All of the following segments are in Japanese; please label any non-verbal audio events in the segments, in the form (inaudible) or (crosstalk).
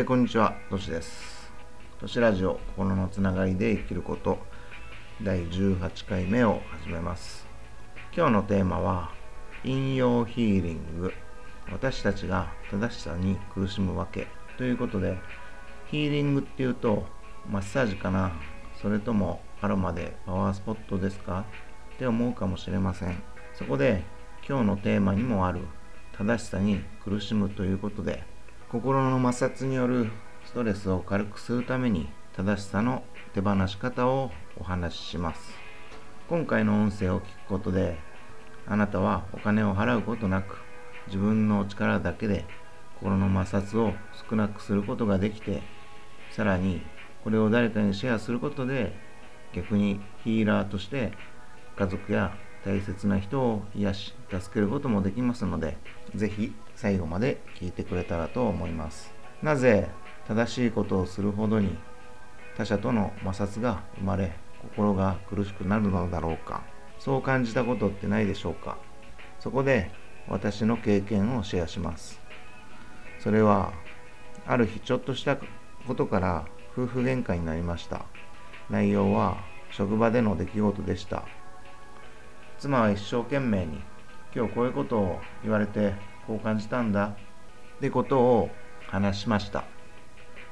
えー、こんにちは、としです。としラジオ、心のつながりで生きること、第18回目を始めます。今日のテーマは、引用ヒーリング、私たちが正しさに苦しむわけということで、ヒーリングっていうと、マッサージかなそれともアロマでパワースポットですか？って思うかもしれません。そこで、今日のテーマにもある正しさに苦しむということで、心の摩擦によるストレスを軽くするために正しさの手放し方をお話しします。今回の音声を聞くことであなたはお金を払うことなく自分の力だけで心の摩擦を少なくすることができてさらにこれを誰かにシェアすることで逆にヒーラーとして家族や大切な人を癒し助けることもできますので是非最後まで聞いてくれたらと思います。なぜ正しいことをするほどに他者との摩擦が生まれ心が苦しくなるのだろうか。そう感じたことってないでしょうか。そこで私の経験をシェアします。それはある日ちょっとしたことから夫婦喧嘩になりました。内容は職場での出来事でした。妻は一生懸命に今日こういうことを言われてこう感じたんだ。ってことを話しました。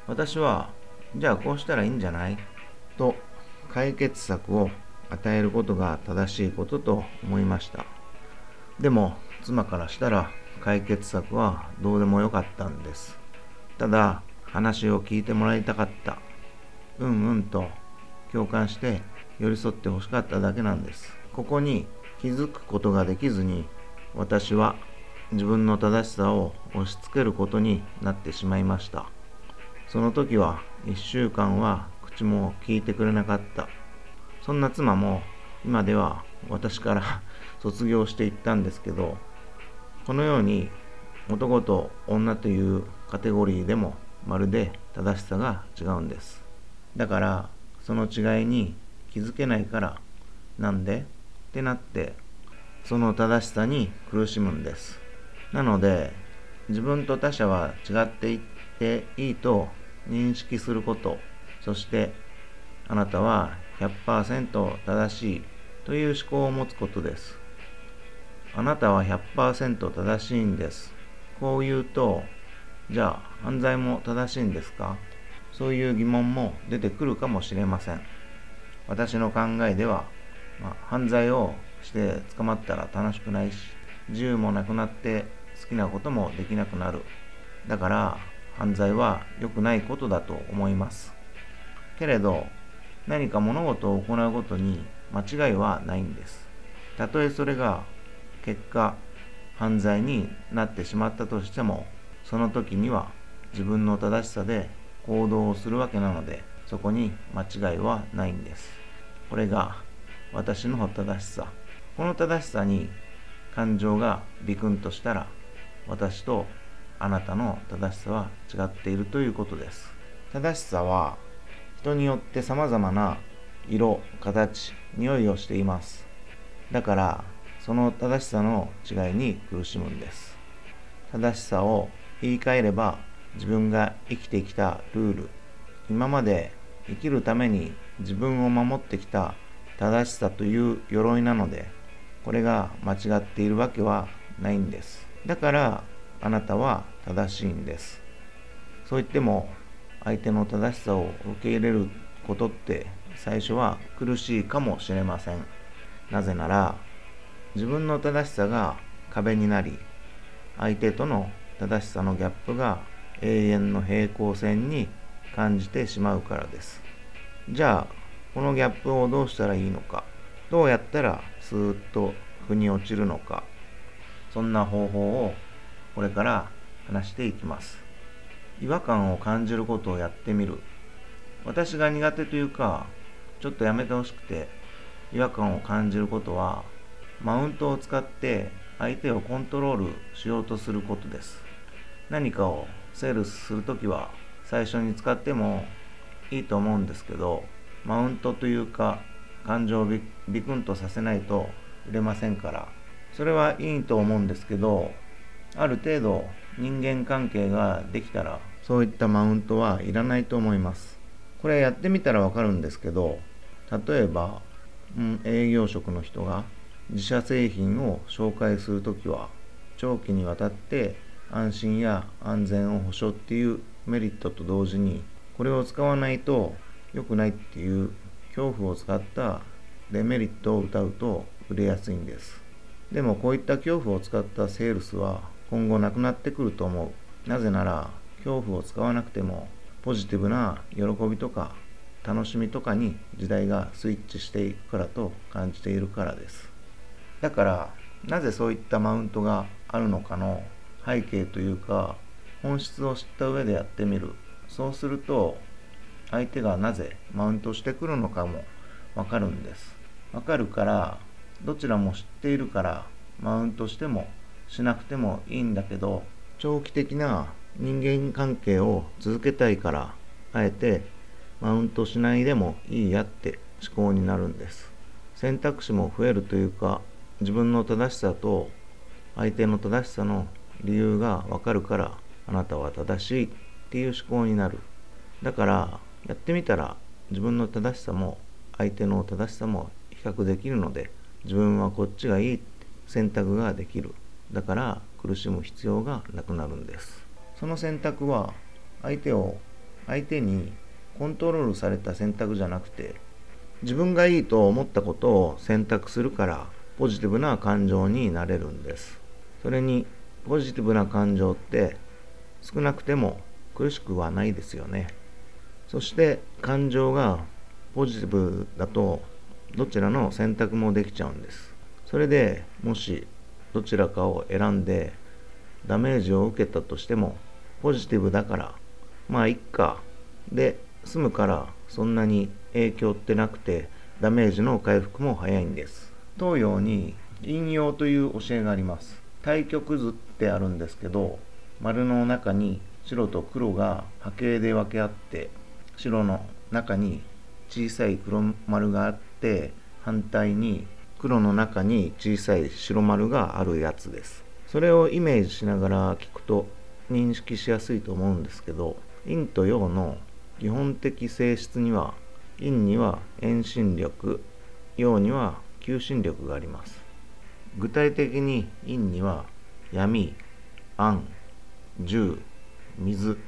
私はじゃあこうしたらいいんじゃない？と解決策を与えることが正しいことと思いました。でも妻からしたら解決策はどうでもよかったんです。ただ話を聞いてもらいたかった。うんうんと共感して寄り添ってほしかっただけなんです。ここに気づくことができずに私は自分の正しさを押し付けることになってしまいました。その時は1週間は口も聞いてくれなかった。そんな妻も今では私から (laughs) 卒業していったんですけどこのように男と女というカテゴリーでもまるで正しさが違うんです。だからその違いに気づけないからなんで？ってなってその正しさに苦しむんです。なので自分と他者は違っていっていいと認識することそしてあなたは100%正しいという思考を持つことです。あなたは100%正しいんです。こう言うとじゃあ犯罪も正しいんですか？そういう疑問も出てくるかもしれません。私の考えではまあ、犯罪をして捕まったら楽しくないし自由もなくなって好きなこともできなくなる。だから犯罪は良くないことだと思います。けれど何か物事を行うことに間違いはないんです。たとえそれが結果犯罪になってしまったとしてもその時には自分の正しさで行動をするわけなのでそこに間違いはないんです。これが私の正しさ。この正しさに感情がビクンとしたら私とあなたの正しさは違っているということです。正しさは人によって様々な色形匂いをしています。だからその正しさの違いに苦しむんです。正しさを言い換えれば自分が生きてきたルール今まで生きるために自分を守ってきた正しさという鎧なのでこれが間違っているわけはないんです。だからあなたは正しいんです。そう言っても相手の正しさを受け入れることって最初は苦しいかもしれません。なぜなら自分の正しさが壁になり相手との正しさのギャップが永遠の平行線に感じてしまうからです。じゃあこのギャップをどうしたらいいのか。どうやったらスーッと腑に落ちるのか。そんな方法をこれから話していきます。違和感を感じることをやってみる。私が苦手というかちょっとやめてほしくて違和感を感じることはマウントを使って相手をコントロールしようとすることです。何かをセールスするときは最初に使ってもいいと思うんですけどマウントというか感情をビクンとさせないと売れませんからそれはいいと思うんですけどある程度人間関係ができたらそういったマウントはいらないと思います。これやってみたらわかるんですけど例えば、うん、営業職の人が自社製品を紹介するときは長期にわたって安心や安全を保証っていうメリットと同時にこれを使わないと良くないっていう恐怖を使ったデメリットを謳うと売れやすいんです。でもこういった恐怖を使ったセールスは今後なくなってくると思う。なぜなら恐怖を使わなくてもポジティブな喜びとか楽しみとかに時代がスイッチしていくからと感じているからです。だからなぜそういったマウントがあるのかの背景というか本質を知った上でやってみる。そうすると相手がなぜマウントしてくるのかもわかるんです。わかるからどちらも知っているからマウントしてもしなくてもいいんだけど長期的な人間関係を続けたいからあえてマウントしないでもいいやって思考になるんです。選択肢も増えるというか自分の正しさと相手の正しさの理由がわかるからあなたは正しいっていう思考になる。だからやってみたら自分の正しさも相手の正しさも比較できるので自分はこっちがいい選択ができる。だから苦しむ必要がなくなるんです。その選択は相手を相手にコントロールされた選択じゃなくて自分がいいと思ったことを選択するからポジティブな感情になれるんです。それにポジティブな感情って少なくても苦しくはないですよね。そして感情がポジティブだとどちらの選択もできちゃうんです。それでもしどちらかを選んでダメージを受けたとしてもポジティブだからまあいっか。で済むからそんなに影響ってなくてダメージの回復も早いんです。東洋に引用という教えがあります。対極図ってあるんですけど、丸の中に白と黒が波形で分け合って、白の中に小さい黒丸があって、反対に黒の中に小さい白丸があるやつです。それをイメージしながら聞くと認識しやすいと思うんですけど、陰と陽の基本的性質には、陰には遠心力、陽には求心力があります具体的に陰には闇暗重水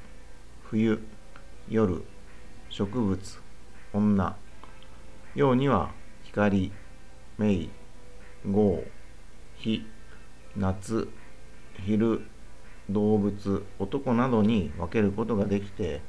冬夜植物女陽には光明豪火夏昼動物男などに分けることができて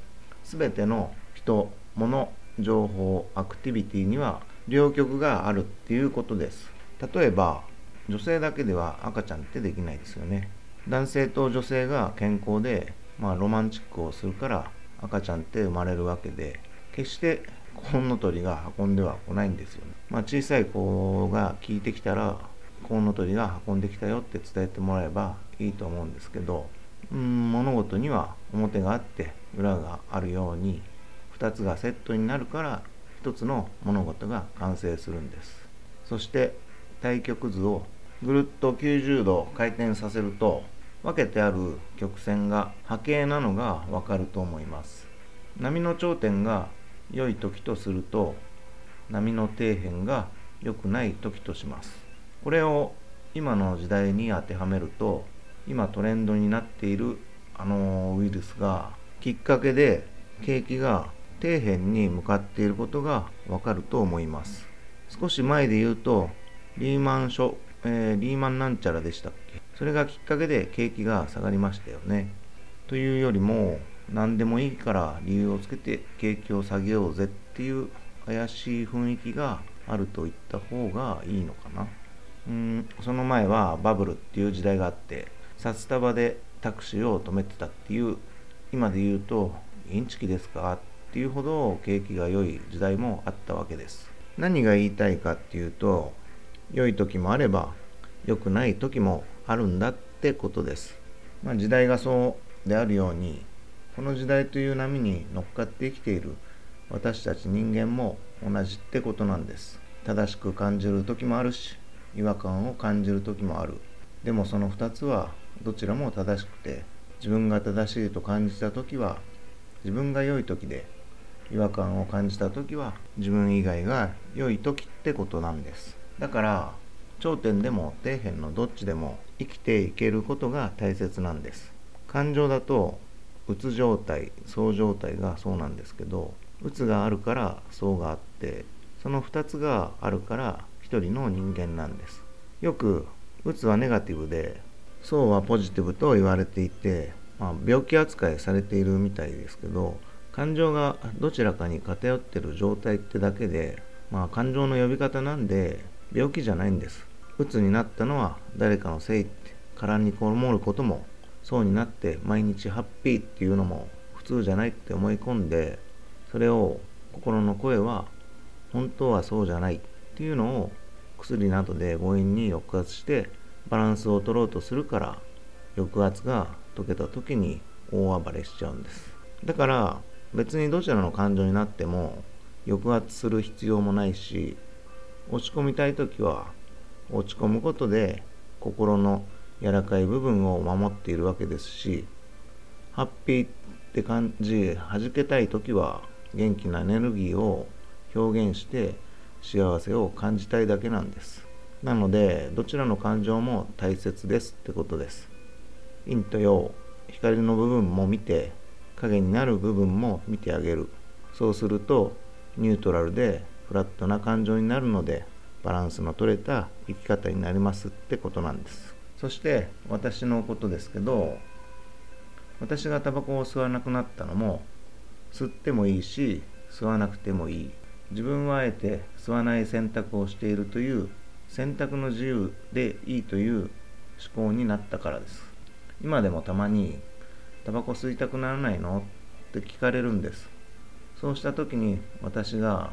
全ての人物情報アクティビティには両極があるっていうことです。例えば女性だけでは赤ちゃんってできないですよね。男性と女性が健康で、まあ、ロマンチックをするから赤ちゃんって生まれるわけで決してコウノトリが運んでは来ないんですよね、まあ、小さい子が聞いてきたらコウノトリが運んできたよって伝えてもらえばいいと思うんですけどうん物事には表があって裏があるように2つがセットになるから一つの物事が完成するんです。そして対極図をぐるっと90度回転させると分けてある曲線が波形なのがわかると思います。波の頂点が良い時とすると波の底辺が良くない時としますこれを今の時代に当てはめると今トレンドになっているあのウイルスがきっかけで景気が底辺に向かっていることがわかると思います。少し前で言うと、リーマン書、えー、リーマンなんちゃらでしたっけ？それがきっかけで景気が下がりましたよね。というよりも、何でもいいから理由をつけて景気を下げようぜっていう怪しい雰囲気があると言った方がいいのかな。うんその前はバブルっていう時代があって札束でタクシーを止めてたっていう今で言うとインチキですかっていうほど景気が良い時代もあったわけです。何が言いたいかっていうと、良い時もあれば良くない時もあるんだってことです。まあ、時代がそうであるように、この時代という波に乗っかって生きている私たち人間も同じってことなんです。正しく感じる時もあるし、違和感を感じる時もある。でもその2つはどちらも正しくて自分が正しいと感じた時は自分が良い時で違和感を感じた時は自分以外が良い時ってことなんですだから頂点でも底辺のどっちでも生きていけることが大切なんです感情だとうつ状態そう状態がそうなんですけどうつがあるからそうがあってその2つがあるから1人の人間なんです。よくうつはネガティブでそうはポジティブと言われていて、まあ、病気扱いされているみたいですけど感情がどちらかに偏ってる状態ってだけで、まあ、感情の呼び方なんで病気じゃないんです。うつになったのは誰かのせいって殻にこもることもそうになって毎日ハッピーっていうのも普通じゃないって思い込んでそれを心の声は本当はそうじゃないっていうのを薬などで強引に抑圧してバランスを取ろうとするから抑圧が解けた時に大暴れしちゃうんです。だから別にどちらの感情になっても抑圧する必要もないし落ち込みたい時は落ち込むことで心の柔らかい部分を守っているわけですしハッピーって感じ弾けたい時は元気なエネルギーを表現して幸せを感じたいだけなんです。なのでどちらの感情も大切ですってことです。陰と陽光の部分も見て影になる部分も見てあげる。そうするとニュートラルでフラットな感情になるのでバランスの取れた生き方になりますってことなんです。そして私のことですけど私がタバコを吸わなくなったのも吸ってもいいし吸わなくてもいい。自分はあえて吸わない選択をしているという選択の自由でいいという思考になったからです。今でもたまにタバコ吸いたくならないの？って聞かれるんです。そうした時に私が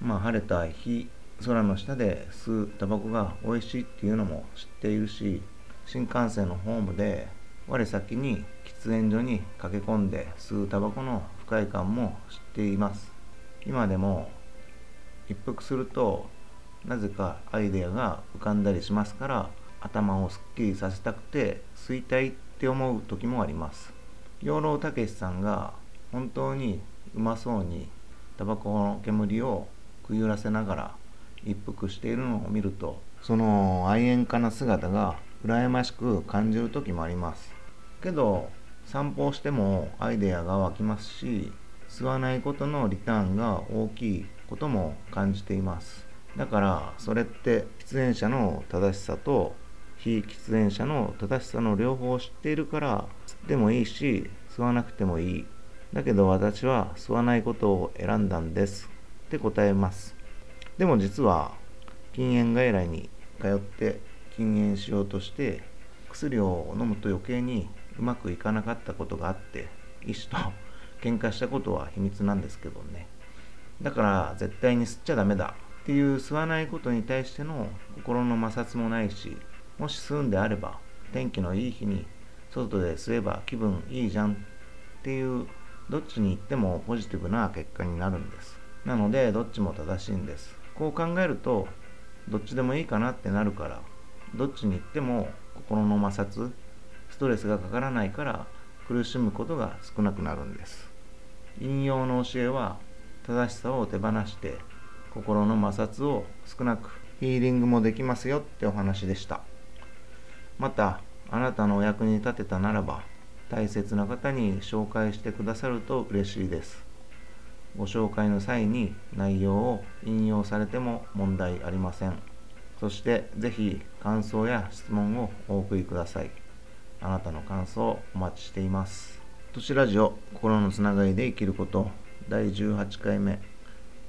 まあ晴れた日空の下で吸うタバコが美味しいっていうのも知っているし新幹線のホームで我先に喫煙所に駆け込んで吸うタバコの不快感も知っています。今でも一服するとなぜかアイデアが浮かんだりしますから頭をすっきりさせたくて吸いたいって思う時もあります。養老たけしさんが本当にうまそうにタバコの煙をくゆらせながら一服しているのを見るとその愛煙家な姿が羨ましく感じる時もあります。けど散歩をしてもアイデアが湧きますし吸わないことのリターンが大きいことも感じています。だからそれって喫煙者の正しさと非喫煙者の正しさの両方を知っているから吸ってもいいし吸わなくてもいい。だけど私は吸わないことを選んだんです。って答えます。でも実は禁煙外来に通って禁煙しようとして薬を飲むと余計にうまくいかなかったことがあって医師と喧嘩したことは秘密なんですけどね。だから絶対に吸っちゃダメだっていう吸わないことに対しての心の摩擦もないしもし吸うんであれば天気のいい日に外で吸えば気分いいじゃんっていうどっちに行ってもポジティブな結果になるんです。なのでどっちも正しいんです。こう考えるとどっちでもいいかなってなるからどっちに行っても心の摩擦ストレスがかからないから苦しむことが少なくなるんです。引用の教えは正しさを手放して心の摩擦を少なくヒーリングもできますよってお話でした。またあなたのお役に立てたならば大切な方に紹介してくださると嬉しいです。ご紹介の際に内容を引用されても問題ありません。そしてぜひ感想や質問をお送りください。あなたの感想お待ちしています。都市ラジオ心のつながりで生きること。第18回目。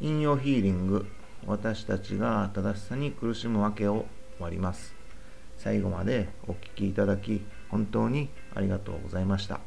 引用ヒーリング。私たちが正しさに苦しむわけを終わります。最後までお聴きいただき本当にありがとうございました。